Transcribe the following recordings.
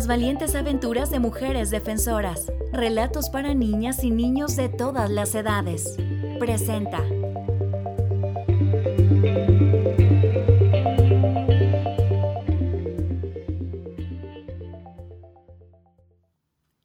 Las valientes aventuras de mujeres defensoras. Relatos para niñas y niños de todas las edades. Presenta.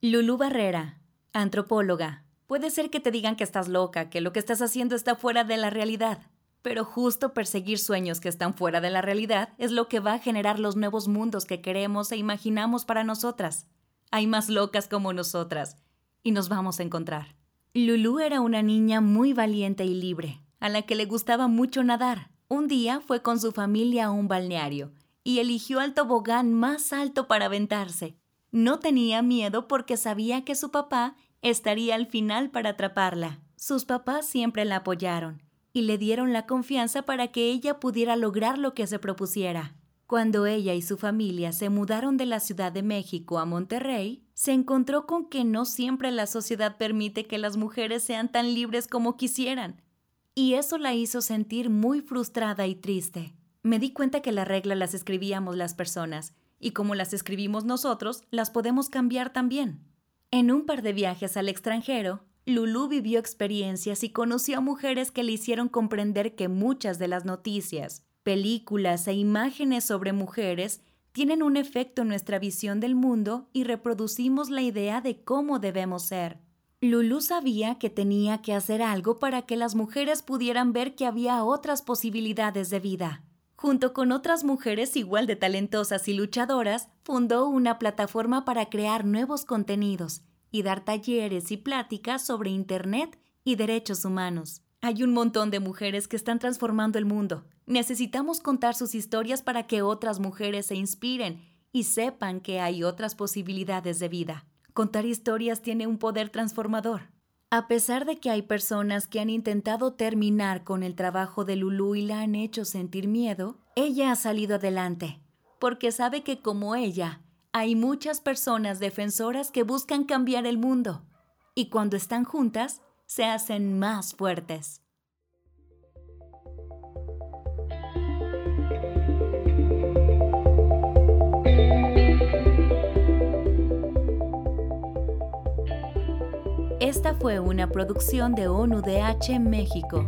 Lulu Barrera, antropóloga. Puede ser que te digan que estás loca, que lo que estás haciendo está fuera de la realidad. Pero justo perseguir sueños que están fuera de la realidad es lo que va a generar los nuevos mundos que queremos e imaginamos para nosotras. Hay más locas como nosotras, y nos vamos a encontrar. Lulu era una niña muy valiente y libre, a la que le gustaba mucho nadar. Un día fue con su familia a un balneario y eligió el tobogán más alto para aventarse. No tenía miedo porque sabía que su papá estaría al final para atraparla. Sus papás siempre la apoyaron y le dieron la confianza para que ella pudiera lograr lo que se propusiera. Cuando ella y su familia se mudaron de la Ciudad de México a Monterrey, se encontró con que no siempre la sociedad permite que las mujeres sean tan libres como quisieran. Y eso la hizo sentir muy frustrada y triste. Me di cuenta que la regla las escribíamos las personas, y como las escribimos nosotros, las podemos cambiar también. En un par de viajes al extranjero, Lulu vivió experiencias y conoció a mujeres que le hicieron comprender que muchas de las noticias, películas e imágenes sobre mujeres tienen un efecto en nuestra visión del mundo y reproducimos la idea de cómo debemos ser. Lulu sabía que tenía que hacer algo para que las mujeres pudieran ver que había otras posibilidades de vida. Junto con otras mujeres igual de talentosas y luchadoras, fundó una plataforma para crear nuevos contenidos y dar talleres y pláticas sobre Internet y derechos humanos. Hay un montón de mujeres que están transformando el mundo. Necesitamos contar sus historias para que otras mujeres se inspiren y sepan que hay otras posibilidades de vida. Contar historias tiene un poder transformador. A pesar de que hay personas que han intentado terminar con el trabajo de Lulu y la han hecho sentir miedo, ella ha salido adelante, porque sabe que como ella, hay muchas personas defensoras que buscan cambiar el mundo y cuando están juntas se hacen más fuertes. Esta fue una producción de ONUDH México.